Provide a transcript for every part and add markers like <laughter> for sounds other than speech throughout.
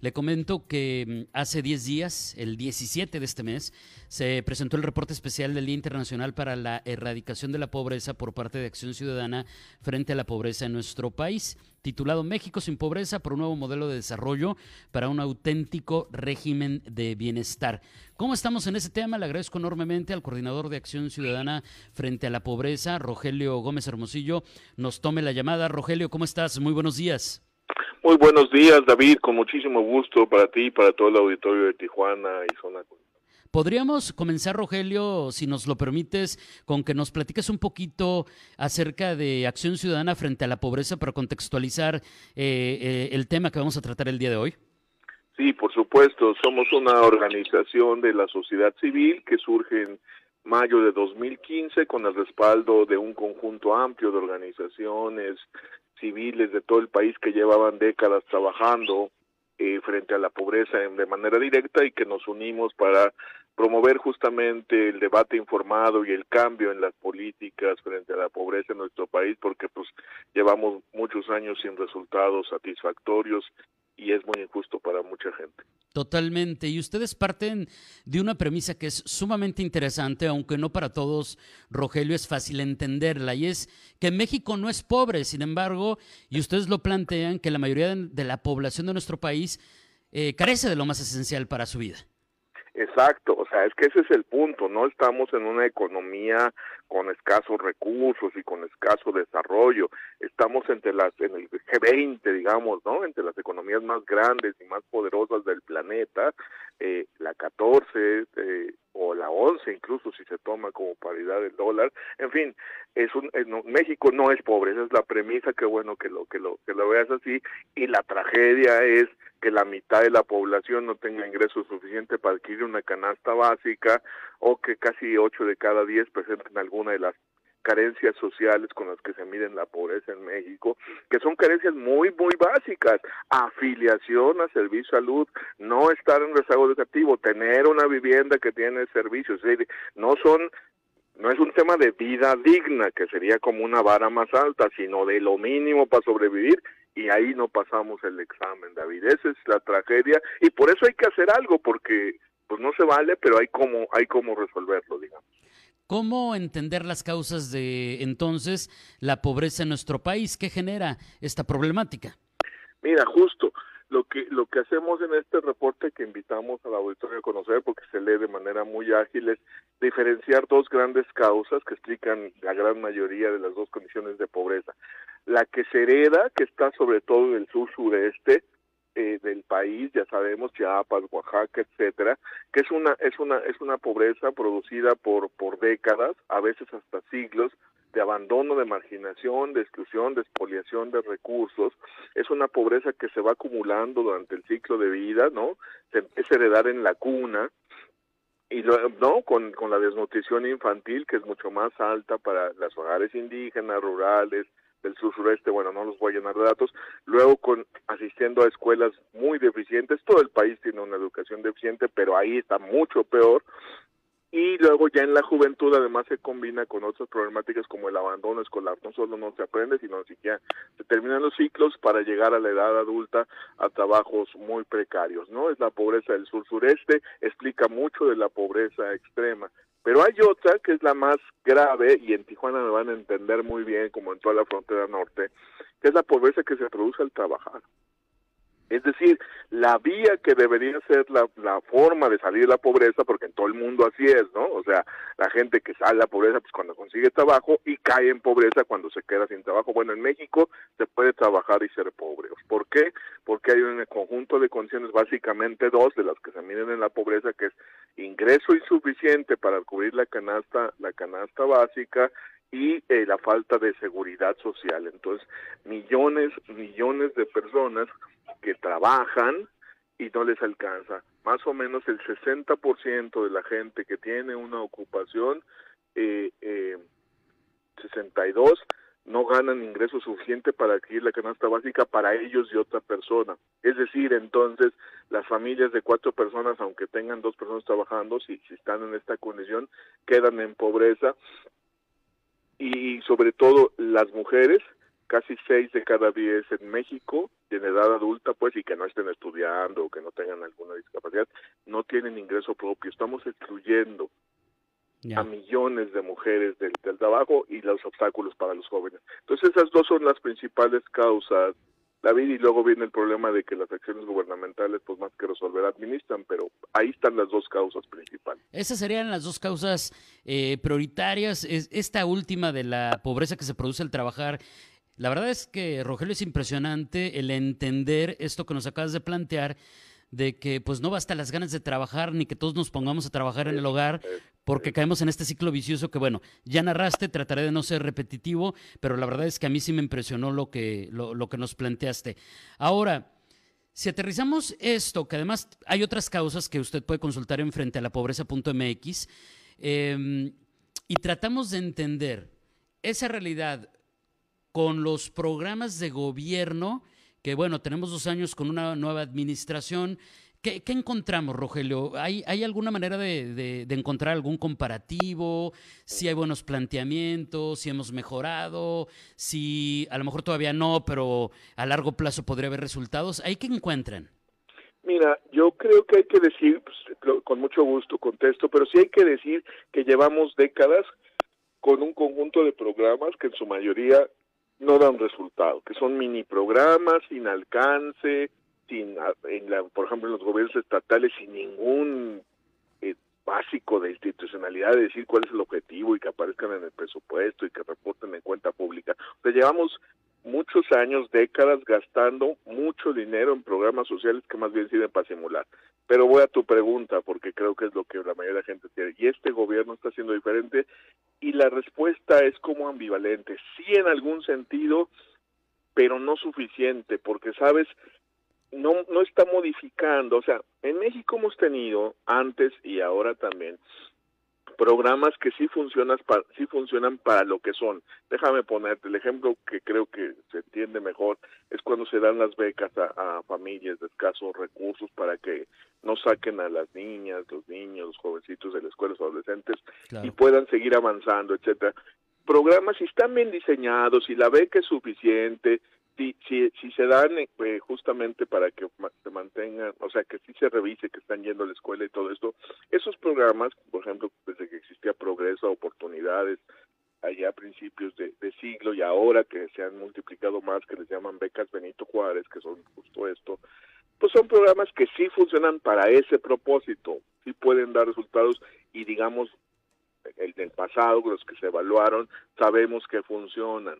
Le comento que mm, hace 10 días, el 17 de este mes, se presentó el reporte especial del Día Internacional para la Erradicación de la Pobreza por parte de Acción Ciudadana frente a la pobreza en nuestro país, titulado México sin pobreza por un nuevo modelo de desarrollo para un auténtico régimen de bienestar. ¿Cómo estamos en ese tema? Le agradezco enormemente al coordinador de Acción Ciudadana frente a la pobreza, Rogelio Gómez Hermosillo, nos tome la llamada. Rogelio, ¿cómo estás? Muy buenos días. Muy buenos días, David, con muchísimo gusto para ti y para todo el auditorio de Tijuana y zona. Podríamos comenzar, Rogelio, si nos lo permites, con que nos platiques un poquito acerca de Acción Ciudadana frente a la pobreza para contextualizar eh, eh, el tema que vamos a tratar el día de hoy. Sí, por supuesto. Somos una organización de la sociedad civil que surge en mayo de 2015 con el respaldo de un conjunto amplio de organizaciones civiles de todo el país que llevaban décadas trabajando eh, frente a la pobreza de manera directa y que nos unimos para promover justamente el debate informado y el cambio en las políticas frente a la pobreza en nuestro país porque pues llevamos muchos años sin resultados satisfactorios y es muy injusto para mucha gente. Totalmente. Y ustedes parten de una premisa que es sumamente interesante, aunque no para todos, Rogelio, es fácil entenderla, y es que México no es pobre, sin embargo, y ustedes lo plantean, que la mayoría de la población de nuestro país eh, carece de lo más esencial para su vida. Exacto, o sea, es que ese es el punto, no estamos en una economía con escasos recursos y con escaso desarrollo, estamos entre las en el G20, digamos, ¿no? Entre las economías más grandes y más poderosas del planeta, eh, la 14 eh, o la 11 incluso si se toma como paridad del dólar, en fin, es un México no es pobre, esa es la premisa, que bueno que lo que lo que lo veas así. Y la tragedia es que la mitad de la población no tenga ingresos suficientes para adquirir una canasta básica o que casi 8 de cada 10 presenten alguna de las carencias sociales con las que se miden la pobreza en México, que son carencias muy, muy básicas, afiliación a servicio salud, no estar en rezago educativo, tener una vivienda que tiene servicios, no son no es un tema de vida digna, que sería como una vara más alta, sino de lo mínimo para sobrevivir y ahí no pasamos el examen, David. Esa es la tragedia y por eso hay que hacer algo porque pues no se vale, pero hay como hay como resolverlo, digamos. ¿Cómo entender las causas de entonces la pobreza en nuestro país? ¿Qué genera esta problemática? Mira, justo lo que lo que hacemos en este reporte que invitamos a la auditoría a conocer porque se lee de manera muy ágil es diferenciar dos grandes causas que explican la gran mayoría de las dos condiciones de pobreza la que se hereda que está sobre todo en el sur sureste eh, del país ya sabemos Chiapas Oaxaca etcétera que es una es una es una pobreza producida por por décadas a veces hasta siglos de abandono, de marginación, de exclusión, de expoliación de recursos. Es una pobreza que se va acumulando durante el ciclo de vida, ¿no? Se empieza heredar en la cuna y no con, con la desnutrición infantil que es mucho más alta para las hogares indígenas, rurales, del sur sureste, bueno, no los voy a llenar de datos, luego con asistiendo a escuelas muy deficientes, todo el país tiene una educación deficiente, pero ahí está mucho peor, y luego ya en la juventud además se combina con otras problemáticas como el abandono escolar, no solo no se aprende, sino siquiera se terminan los ciclos para llegar a la edad adulta a trabajos muy precarios, ¿no? Es la pobreza del sur sureste, explica mucho de la pobreza extrema. Pero hay otra que es la más grave y en Tijuana me van a entender muy bien como en toda la frontera norte, que es la pobreza que se produce al trabajar. Es decir, la vía que debería ser la, la, forma de salir de la pobreza, porque en todo el mundo así es, ¿no? O sea, la gente que sale de la pobreza, pues cuando consigue trabajo y cae en pobreza cuando se queda sin trabajo. Bueno, en México se puede trabajar y ser pobre. ¿Por qué? Porque hay un conjunto de condiciones, básicamente dos, de las que se miden en la pobreza, que es ingreso insuficiente para cubrir la canasta, la canasta básica y eh, la falta de seguridad social. Entonces, millones, millones de personas que trabajan y no les alcanza. Más o menos el 60% de la gente que tiene una ocupación, eh, eh, 62, no ganan ingreso suficiente para adquirir la canasta básica para ellos y otra persona. Es decir, entonces, las familias de cuatro personas, aunque tengan dos personas trabajando, si, si están en esta condición, quedan en pobreza. Y sobre todo las mujeres, casi seis de cada diez en México, en edad adulta, pues, y que no estén estudiando o que no tengan alguna discapacidad, no tienen ingreso propio. Estamos excluyendo a millones de mujeres del, del, trabajo y los obstáculos para los jóvenes. Entonces esas dos son las principales causas, David, y luego viene el problema de que las acciones gubernamentales, pues más que resolver, administran, pero ahí están las dos causas principales. Esas serían las dos causas eh, prioritarias. Es, esta última de la pobreza que se produce al trabajar la verdad es que, Rogelio, es impresionante el entender esto que nos acabas de plantear, de que pues no basta las ganas de trabajar ni que todos nos pongamos a trabajar en el hogar porque caemos en este ciclo vicioso que bueno, ya narraste, trataré de no ser repetitivo, pero la verdad es que a mí sí me impresionó lo que, lo, que nos planteaste. Ahora, si aterrizamos esto, que además hay otras causas que usted puede consultar en frente a la pobreza.mx, em, y tratamos de entender esa realidad con los programas de gobierno, que bueno, tenemos dos años con una nueva administración. ¿Qué, encontramos, Rogelio? ¿Hay, ¿Hay, alguna manera de, encontrar algún comparativo? Si hay buenos planteamientos, si hemos mejorado, si a lo mejor todavía no, pero a largo plazo podría haber resultados. ¿Hay qué encuentran? Mira, yo creo que hay que decir, pues, con mucho gusto contesto, pero sí hay que decir que llevamos décadas con un conjunto de programas que en su mayoría no dan resultado, que son mini programas sin alcance, sin, en la, por ejemplo, en los gobiernos estatales sin ningún eh, básico de institucionalidad, de decir cuál es el objetivo y que aparezcan en el presupuesto y que reporten en cuenta pública. O sea, llevamos muchos años, décadas gastando mucho dinero en programas sociales que más bien sirven para simular. Pero voy a tu pregunta porque creo que es lo que la mayoría de la gente quiere. Y este gobierno está haciendo diferente y la respuesta es como ambivalente. Sí en algún sentido, pero no suficiente porque, ¿sabes? No, no está modificando. O sea, en México hemos tenido antes y ahora también programas que sí funcionan para, sí funcionan para lo que son. Déjame ponerte el ejemplo que creo que se entiende mejor es cuando se dan las becas a, familias de escasos recursos para que no saquen a las niñas, los niños, los jovencitos de las escuelas adolescentes y puedan seguir avanzando, etcétera. Programas si están bien diseñados, si la beca es suficiente, si, si, se dan eh, justamente para que se mantengan, o sea, que sí se revise que están yendo a la escuela y todo esto, esos programas, por ejemplo, desde que existía Progreso, Oportunidades, allá a principios de, siglo y ahora que se han multiplicado más, que les llaman becas Benito Juárez, que son justo esto, pues son programas que sí funcionan para ese propósito, sí pueden dar resultados y digamos, el del pasado, los que se evaluaron, sabemos que funcionan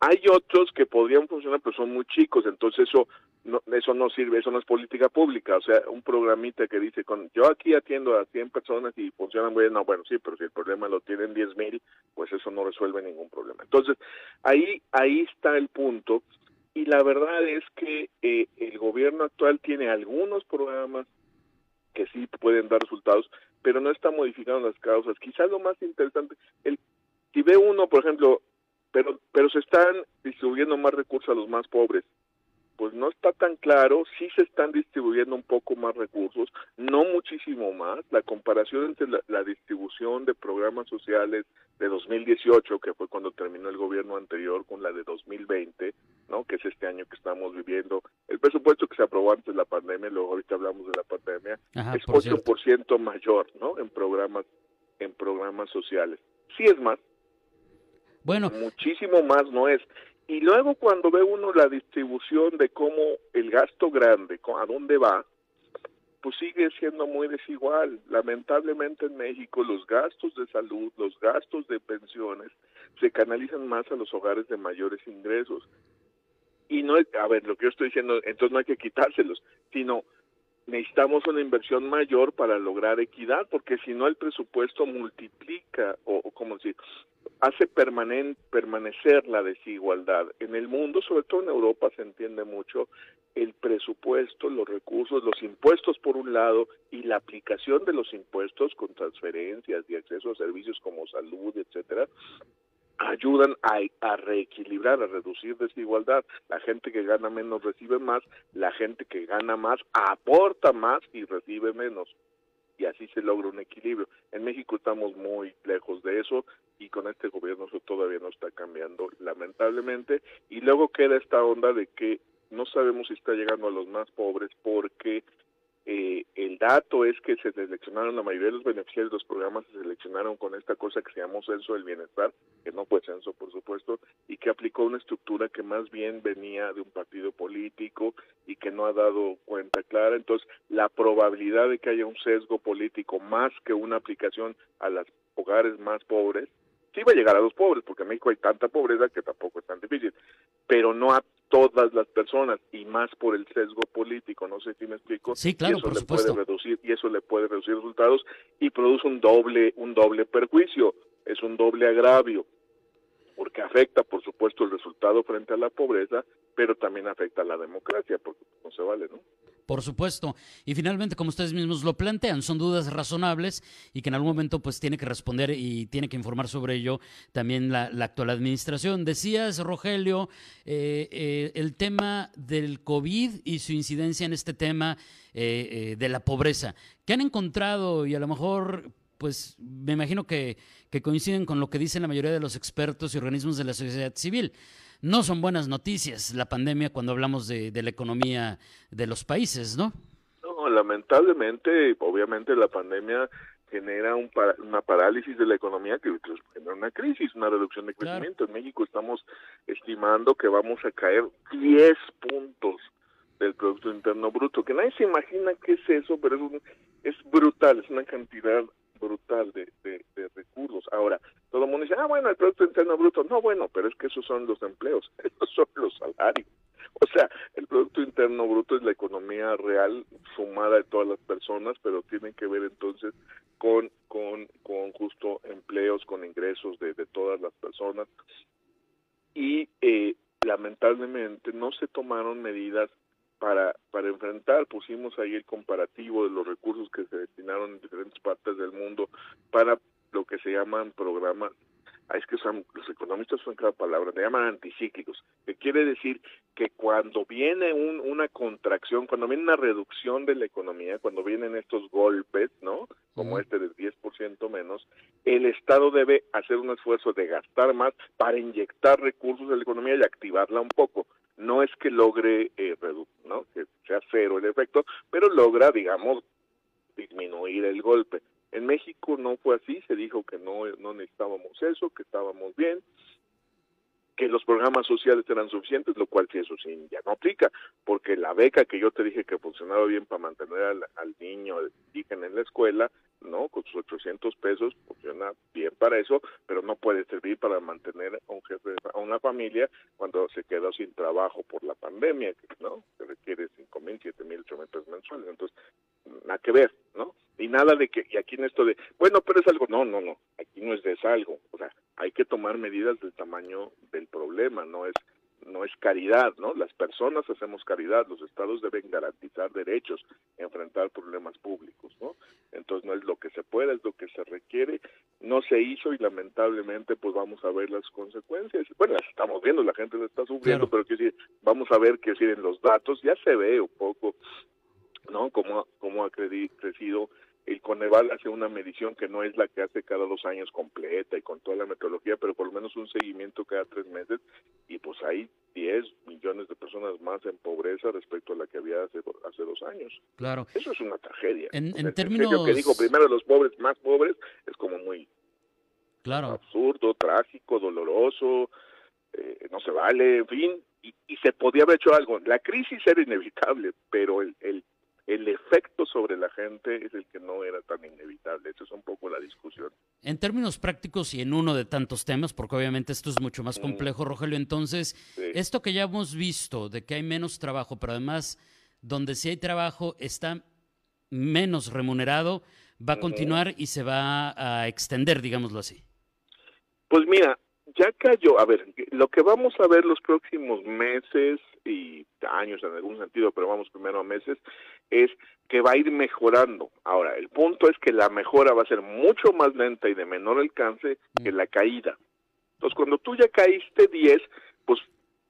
hay otros que podrían funcionar, pero son muy chicos, entonces eso no, eso no sirve, eso no es política pública, o sea, un programita que dice, con yo aquí atiendo a 100 personas y funcionan muy bien, no, bueno, sí, pero si el problema lo tienen 10 mil, pues eso no resuelve ningún problema. Entonces, ahí, ahí está el punto, y la verdad es que eh, el gobierno actual tiene algunos programas que sí pueden dar resultados, pero no está modificando las causas. Quizás lo más interesante, el, si ve uno, por ejemplo, pero, pero se están distribuyendo más recursos a los más pobres. Pues no está tan claro, sí se están distribuyendo un poco más recursos, no muchísimo más. La comparación entre la, distribución de programas sociales de 2018, que fue cuando terminó el gobierno anterior, con la de 2020, ¿no? que es este año que estamos viviendo, el presupuesto que se aprobó antes de la pandemia, luego ahorita hablamos de la pandemia, es 8% mayor ¿no? en programas en programas sociales. Sí es más, bueno. Muchísimo más no es. Y luego cuando ve uno la distribución de cómo el gasto grande, a dónde va, pues sigue siendo muy desigual. Lamentablemente en México los gastos de salud, los gastos de pensiones se canalizan más a los hogares de mayores ingresos. Y no, a ver, lo que yo estoy diciendo, entonces no hay que quitárselos, sino necesitamos una inversión mayor para lograr equidad, porque si no el presupuesto multiplica o, o como decir, hace permanecer la desigualdad. En el mundo, sobre todo en Europa, se entiende mucho el presupuesto, los recursos, los impuestos por un lado y la aplicación de los impuestos con transferencias y acceso a servicios como salud, etcétera, ayudan a, reequilibrar, a reducir desigualdad. La gente que gana menos recibe más, la gente que gana más aporta más y recibe menos. Y así se logra un equilibrio. En México estamos muy lejos de eso y con este gobierno eso todavía no está cambiando, lamentablemente. Y luego queda esta onda de que no sabemos si está llegando a los más pobres porque eh, el dato es que se seleccionaron, la mayoría de los beneficiarios de los programas se seleccionaron con esta cosa que se llamó censo del bienestar, que no fue censo, por supuesto, y que aplicó una estructura que más bien venía de un partido político y que no ha dado cuenta clara. Entonces, la probabilidad de que haya un sesgo político más que una aplicación a los hogares más pobres, sí va a llegar a los pobres, porque en México hay tanta pobreza que tampoco es tan difícil, pero no todas las personas y más por el sesgo político, no sé si me explico. Sí, claro, y eso por le supuesto. puede reducir y eso le puede reducir resultados y produce un doble un doble perjuicio, es un doble agravio porque afecta, por supuesto, el resultado frente a la pobreza, pero también afecta a la democracia, porque no se vale, ¿no? Por supuesto. Y finalmente, como ustedes mismos lo plantean, son dudas razonables y que en algún momento pues tiene que responder y tiene que informar sobre ello también la, actual administración. Decías, Rogelio, eh, eh, el tema del COVID y su incidencia en este tema eh, de la pobreza. ¿Qué han encontrado y a lo mejor pues me imagino que, coinciden con lo que dicen la mayoría de los expertos y organismos de la sociedad civil. No son buenas noticias la pandemia cuando hablamos de, la economía de los países, ¿no? No, lamentablemente, obviamente la pandemia genera un una parálisis de la economía que genera una crisis, una reducción de crecimiento. En México estamos estimando que vamos a caer 10 puntos del Producto Interno Bruto, que nadie se imagina qué es eso, pero es, es brutal, es una cantidad brutal de, de, recursos. Ahora, todo el mundo dice, ah, bueno, el Producto Interno Bruto. No, bueno, pero es que esos son los empleos, <laughs> esos son los salarios. O sea, el Producto Interno Bruto es la economía real sumada de todas las personas, pero tiene que ver entonces con, con, con justo empleos, con ingresos de, de todas las personas. Y eh, lamentablemente no se tomaron medidas para, para enfrentar, pusimos ahí el comparativo de los recursos que se destinaron en diferentes partes del mundo para lo que se llaman programas, ah, es que son, los economistas son cada palabra, se llaman anticíclicos, que quiere decir que cuando viene un, una contracción, cuando viene una reducción de la economía, cuando vienen estos golpes, ¿no? Como este del 10% menos, el Estado debe hacer un esfuerzo de gastar más para inyectar recursos en la economía y activarla un poco no es que logre eh, ¿no? que sea cero el efecto, pero logra, digamos, disminuir el golpe. En México no fue así, se dijo que no, no necesitábamos eso, que estábamos bien, que los programas sociales eran suficientes, lo cual sí eso sí ya no aplica, porque la beca que yo te dije que funcionaba bien para mantener al, al niño indígena en la escuela, ¿no? Con sus 800 pesos funciona bien para eso, pero no puede servir para mantener a un jefe, a una familia cuando se quedó sin trabajo por la pandemia, ¿no? Que requiere 5 mil, 7 mil, 8 mil pesos mensuales. Entonces, nada que ver, ¿no? Y nada de que, y aquí en esto de, bueno, pero es algo, no, no, no, aquí no es de es algo. O sea, hay que tomar medidas del tamaño del problema, no es no es caridad, ¿no? Las personas hacemos caridad, los estados deben garantizar derechos, enfrentar problemas públicos, ¿no? Entonces no es lo que se puede, es lo que se requiere, no se hizo y lamentablemente pues vamos a ver las consecuencias. Bueno, las estamos viendo, la gente lo está sufriendo, pero que decir, vamos a ver qué en los datos, ya se ve un poco, ¿no? Cómo, cómo ha crecido el Coneval hace una medición que no es la que hace cada dos años completa y con toda la metodología, pero por lo menos un seguimiento cada tres meses y pues hay 10 millones de personas más en pobreza respecto a la que había hace, hace dos años. Claro. Eso es una tragedia. En, en términos... que digo primero los pobres más pobres es como muy claro. absurdo, trágico, doloroso, eh, no se vale, en fin, y, y, se podía haber hecho algo. La crisis era inevitable, pero el, el el efecto sobre la gente es el que no era tan inevitable. Esa es un poco la discusión. En términos prácticos y en uno de tantos temas, porque obviamente esto es mucho más mm. complejo, Rogelio, entonces, esto que ya hemos visto, de que hay menos trabajo, pero además, donde sí hay trabajo, está menos remunerado, va a continuar y se va a extender, digámoslo así. Pues mira, ya cayó, a ver, lo que vamos a ver los próximos meses y años en algún sentido, pero vamos primero a meses, es que va a ir mejorando. Ahora, el punto es que la mejora va a ser mucho más lenta y de menor alcance que la caída. Entonces, cuando tú ya caíste 10, pues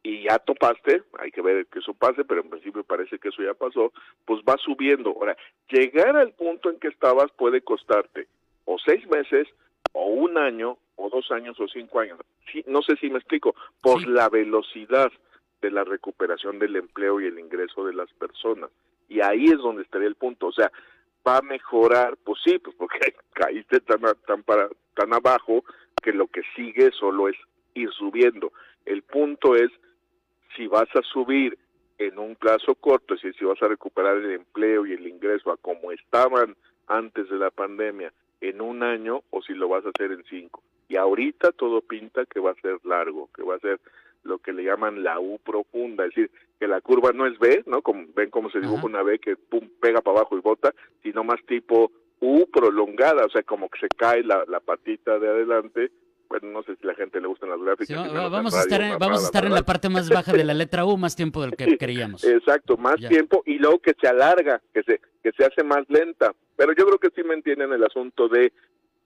y ya topaste, hay que ver que eso pase, pero en principio parece que eso ya pasó, pues va subiendo. Ahora, llegar al punto en que estabas puede costarte o seis meses, o un año, o dos años, o cinco años. Sí, no sé si me explico, por la velocidad de la recuperación del empleo y el ingreso de las personas. Y ahí es donde estaría el punto. O sea, va a mejorar, pues sí, pues porque <laughs> caíste tan, tan, para, tan abajo que lo que sigue solo es ir subiendo. El punto es si vas a subir en un plazo corto, es decir, si vas a recuperar el empleo y el ingreso a como estaban antes de la pandemia en un año o si lo vas a hacer en cinco. Y ahorita todo pinta que va a ser largo, que va a ser lo que le llaman la U profunda, es decir, que la curva no es B, ¿no? Como, ven cómo se dibuja una B que pum, pega para abajo y bota, sino más tipo U prolongada, o sea, como que se cae la, la patita de adelante bueno, no sé si a la gente le gustan las gráficas. vamos, a estar, en, vamos a estar en la parte más baja de la letra U más tiempo del que creíamos. Exacto, más tiempo y luego que se alarga, que se, que se hace más lenta. Pero yo creo que sí me entienden el asunto de,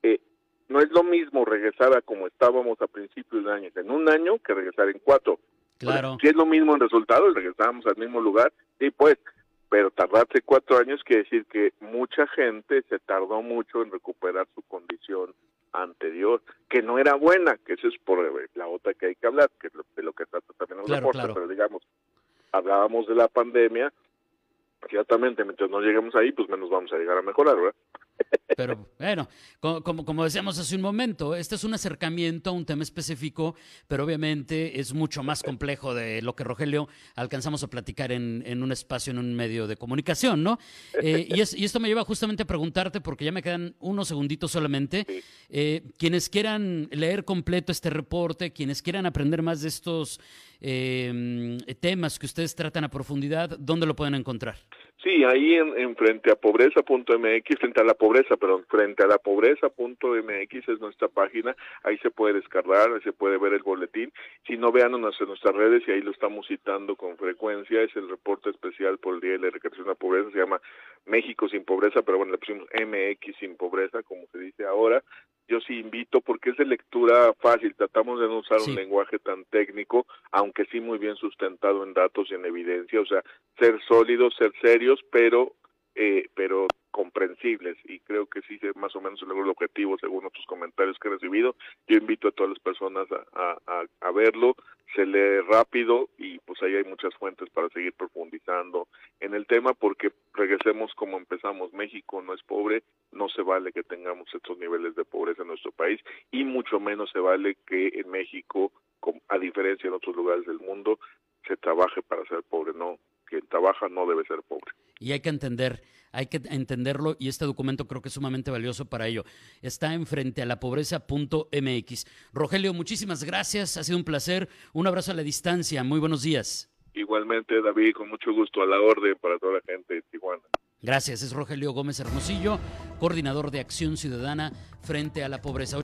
eh, no es lo mismo regresar a como estábamos a principios de año en un año que regresar en cuatro. Claro. si es lo mismo en resultado, regresamos al mismo lugar, sí, pues, pero tardarse cuatro años quiere decir que mucha gente se tardó mucho en recuperar su condición anterior, que no era buena, que eso es por eh, la otra que hay que hablar, que es de lo que trata también el reporte, pero digamos, hablábamos de la pandemia, ciertamente mientras no lleguemos ahí, pues menos vamos a llegar a mejorar, ¿verdad? Pero bueno, como, como, decíamos hace un momento, este es un acercamiento a un tema específico, pero obviamente es mucho más complejo de lo que Rogelio alcanzamos a platicar en, en un espacio, en un medio de comunicación, ¿no? Eh, y, es, y, esto me lleva justamente a preguntarte, porque ya me quedan unos segunditos solamente, eh, quienes quieran leer completo este reporte, quienes quieran aprender más de estos eh, temas que ustedes tratan a profundidad, ¿dónde lo pueden encontrar? Sí, ahí en, en frente a pobreza.mx, frente a la pobreza, perdón, frente a la pobreza.mx es nuestra página, ahí se puede descargar, ahí se puede ver el boletín. Si no, vean en nuestras redes y ahí lo estamos citando con frecuencia, es el reporte especial por el Día de la Recreación de la Pobreza, se llama México sin pobreza, pero bueno, le pusimos MX sin pobreza, como se dice ahora. Yo sí invito porque es de lectura fácil, tratamos de no usar un lenguaje tan técnico, aunque sí muy bien sustentado en datos y en evidencia, o sea, ser sólidos, ser serios, pero eh, pero comprensibles y creo que sí más o menos logró el objetivo según otros comentarios que he recibido. Yo invito a todas las personas a, a, a, verlo, se lee rápido y pues ahí hay muchas fuentes para seguir profundizando en el tema porque regresemos como empezamos, México no es pobre, no se vale que tengamos estos niveles de pobreza en nuestro país y mucho menos se vale que en México, a diferencia de otros lugares del mundo, se trabaje para ser pobre, no, quien trabaja no debe ser pobre. Y hay que entender hay que entenderlo y este documento creo que es sumamente valioso para ello. Está en frente a la pobreza.mx. Rogelio, muchísimas gracias, ha sido un placer. Un abrazo a la distancia, muy buenos días. Igualmente, David, con mucho gusto a la orden para toda la gente de Tijuana. Gracias, es Rogelio Gómez Hermosillo, coordinador de Acción Ciudadana frente a la pobreza.